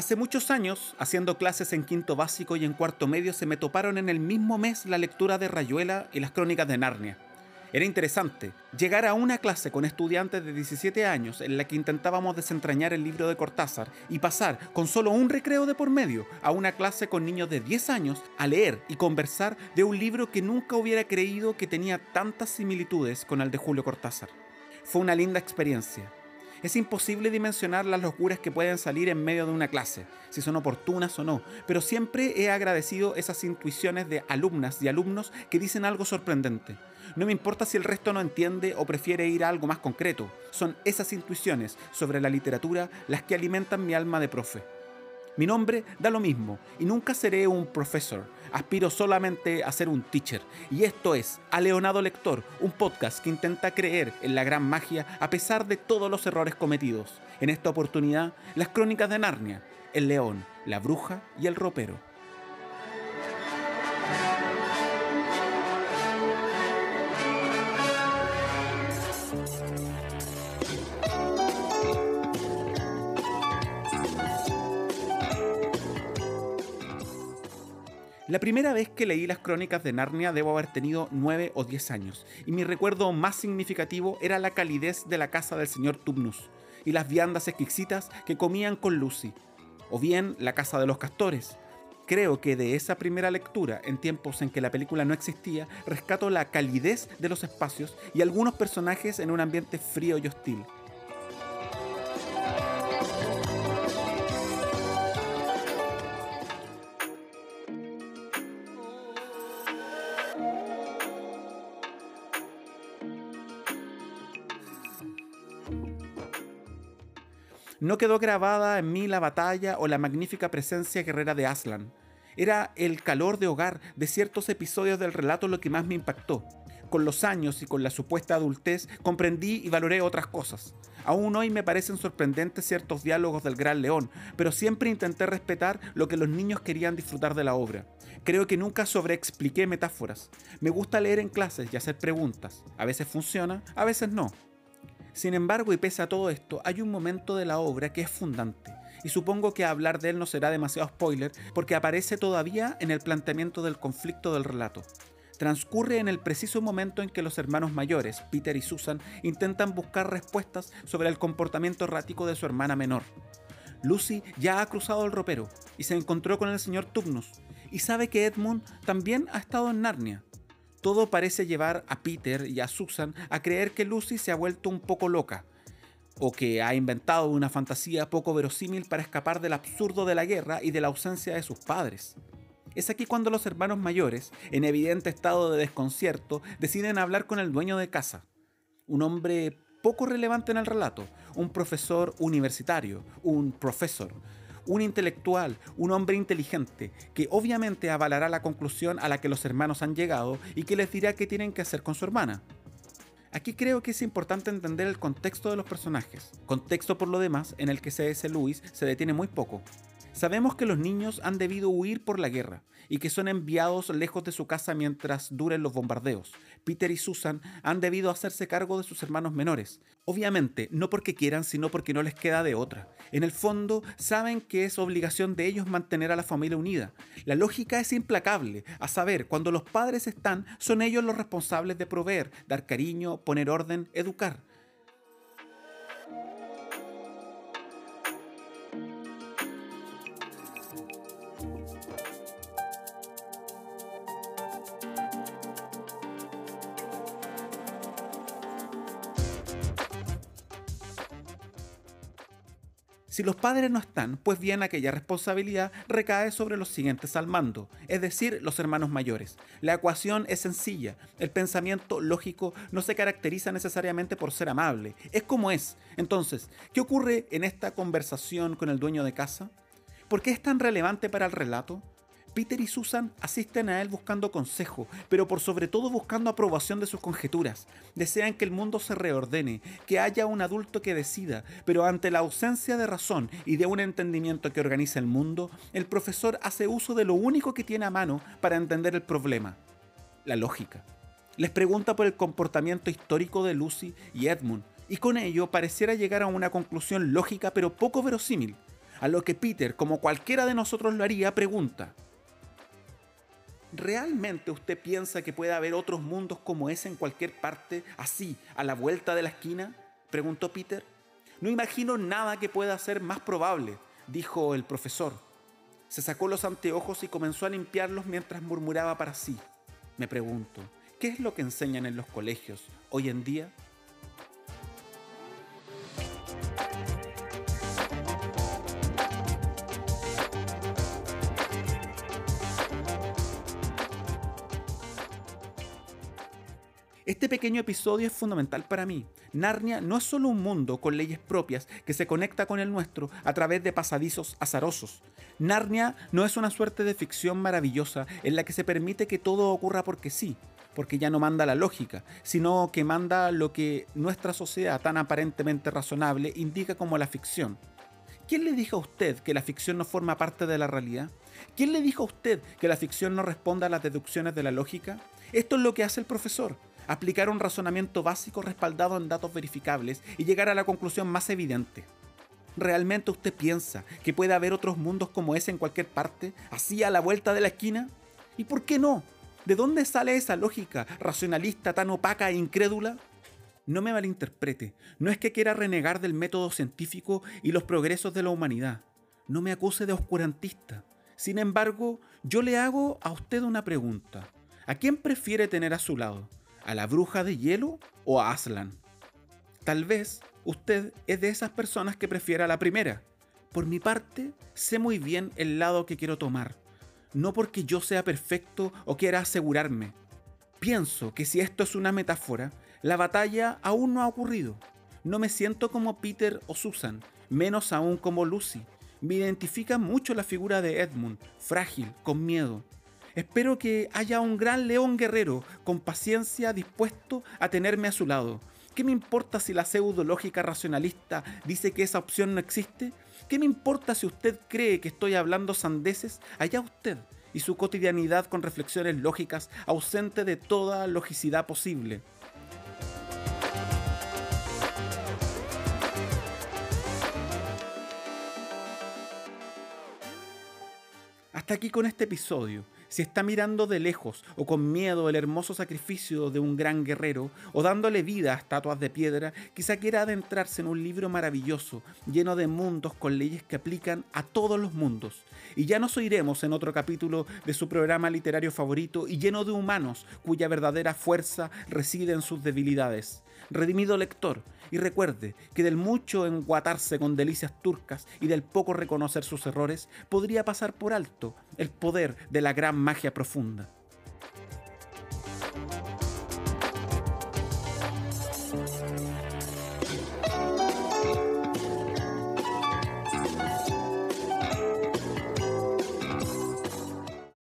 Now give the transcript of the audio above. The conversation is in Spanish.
Hace muchos años, haciendo clases en quinto básico y en cuarto medio, se me toparon en el mismo mes la lectura de Rayuela y las crónicas de Narnia. Era interesante llegar a una clase con estudiantes de 17 años en la que intentábamos desentrañar el libro de Cortázar y pasar con solo un recreo de por medio a una clase con niños de 10 años a leer y conversar de un libro que nunca hubiera creído que tenía tantas similitudes con el de Julio Cortázar. Fue una linda experiencia es imposible dimensionar las locuras que pueden salir en medio de una clase, si son oportunas o no, pero siempre he agradecido esas intuiciones de alumnas y alumnos que dicen algo sorprendente. No me importa si el resto no entiende o prefiere ir a algo más concreto, son esas intuiciones sobre la literatura las que alimentan mi alma de profe. Mi nombre da lo mismo y nunca seré un profesor. Aspiro solamente a ser un teacher. Y esto es A Leonado Lector, un podcast que intenta creer en la gran magia a pesar de todos los errores cometidos. En esta oportunidad, las crónicas de Narnia, el león, la bruja y el ropero. La primera vez que leí las crónicas de Narnia debo haber tenido 9 o 10 años, y mi recuerdo más significativo era la calidez de la casa del señor Tubnus y las viandas exquisitas que comían con Lucy, o bien la casa de los castores. Creo que de esa primera lectura, en tiempos en que la película no existía, rescato la calidez de los espacios y algunos personajes en un ambiente frío y hostil. No quedó grabada en mí la batalla o la magnífica presencia guerrera de Aslan. Era el calor de hogar de ciertos episodios del relato lo que más me impactó. Con los años y con la supuesta adultez comprendí y valoré otras cosas. Aún hoy me parecen sorprendentes ciertos diálogos del Gran León, pero siempre intenté respetar lo que los niños querían disfrutar de la obra. Creo que nunca sobreexpliqué metáforas. Me gusta leer en clases y hacer preguntas. A veces funciona, a veces no. Sin embargo, y pese a todo esto, hay un momento de la obra que es fundante, y supongo que hablar de él no será demasiado spoiler, porque aparece todavía en el planteamiento del conflicto del relato. Transcurre en el preciso momento en que los hermanos mayores, Peter y Susan, intentan buscar respuestas sobre el comportamiento errático de su hermana menor. Lucy ya ha cruzado el ropero y se encontró con el señor Tubnus, y sabe que Edmund también ha estado en Narnia, todo parece llevar a Peter y a Susan a creer que Lucy se ha vuelto un poco loca, o que ha inventado una fantasía poco verosímil para escapar del absurdo de la guerra y de la ausencia de sus padres. Es aquí cuando los hermanos mayores, en evidente estado de desconcierto, deciden hablar con el dueño de casa, un hombre poco relevante en el relato, un profesor universitario, un profesor, un intelectual, un hombre inteligente, que obviamente avalará la conclusión a la que los hermanos han llegado y que les dirá qué tienen que hacer con su hermana. Aquí creo que es importante entender el contexto de los personajes, contexto por lo demás en el que C.S. Lewis se detiene muy poco. Sabemos que los niños han debido huir por la guerra y que son enviados lejos de su casa mientras duren los bombardeos. Peter y Susan han debido hacerse cargo de sus hermanos menores. Obviamente, no porque quieran, sino porque no les queda de otra. En el fondo, saben que es obligación de ellos mantener a la familia unida. La lógica es implacable, a saber, cuando los padres están, son ellos los responsables de proveer, dar cariño, poner orden, educar. Si los padres no están, pues bien aquella responsabilidad recae sobre los siguientes al mando, es decir, los hermanos mayores. La ecuación es sencilla, el pensamiento lógico no se caracteriza necesariamente por ser amable, es como es. Entonces, ¿qué ocurre en esta conversación con el dueño de casa? ¿Por qué es tan relevante para el relato? Peter y Susan asisten a él buscando consejo, pero por sobre todo buscando aprobación de sus conjeturas. Desean que el mundo se reordene, que haya un adulto que decida, pero ante la ausencia de razón y de un entendimiento que organiza el mundo, el profesor hace uso de lo único que tiene a mano para entender el problema, la lógica. Les pregunta por el comportamiento histórico de Lucy y Edmund, y con ello pareciera llegar a una conclusión lógica pero poco verosímil. A lo que Peter, como cualquiera de nosotros lo haría, pregunta, ¿Realmente usted piensa que puede haber otros mundos como ese en cualquier parte, así, a la vuelta de la esquina? preguntó Peter. No imagino nada que pueda ser más probable, dijo el profesor. Se sacó los anteojos y comenzó a limpiarlos mientras murmuraba para sí. Me pregunto, ¿qué es lo que enseñan en los colegios hoy en día? Este pequeño episodio es fundamental para mí. Narnia no es solo un mundo con leyes propias que se conecta con el nuestro a través de pasadizos azarosos. Narnia no es una suerte de ficción maravillosa en la que se permite que todo ocurra porque sí, porque ya no manda la lógica, sino que manda lo que nuestra sociedad tan aparentemente razonable indica como la ficción. ¿Quién le dijo a usted que la ficción no forma parte de la realidad? ¿Quién le dijo a usted que la ficción no responda a las deducciones de la lógica? Esto es lo que hace el profesor aplicar un razonamiento básico respaldado en datos verificables y llegar a la conclusión más evidente. ¿Realmente usted piensa que puede haber otros mundos como ese en cualquier parte, así a la vuelta de la esquina? ¿Y por qué no? ¿De dónde sale esa lógica racionalista tan opaca e incrédula? No me malinterprete, no es que quiera renegar del método científico y los progresos de la humanidad. No me acuse de oscurantista. Sin embargo, yo le hago a usted una pregunta. ¿A quién prefiere tener a su lado? A la bruja de hielo o a Aslan. Tal vez usted es de esas personas que prefiera la primera. Por mi parte, sé muy bien el lado que quiero tomar. No porque yo sea perfecto o quiera asegurarme. Pienso que si esto es una metáfora, la batalla aún no ha ocurrido. No me siento como Peter o Susan, menos aún como Lucy. Me identifica mucho la figura de Edmund, frágil, con miedo. Espero que haya un gran león guerrero con paciencia dispuesto a tenerme a su lado. ¿Qué me importa si la pseudológica racionalista dice que esa opción no existe? ¿Qué me importa si usted cree que estoy hablando sandeces? Allá usted y su cotidianidad con reflexiones lógicas ausente de toda logicidad posible. Hasta aquí con este episodio si está mirando de lejos o con miedo el hermoso sacrificio de un gran guerrero o dándole vida a estatuas de piedra, quizá quiera adentrarse en un libro maravilloso, lleno de mundos con leyes que aplican a todos los mundos. Y ya nos oiremos en otro capítulo de su programa literario favorito y lleno de humanos cuya verdadera fuerza reside en sus debilidades. Redimido lector, y recuerde que del mucho enguatarse con delicias turcas y del poco reconocer sus errores, podría pasar por alto el poder de la gran magia profunda.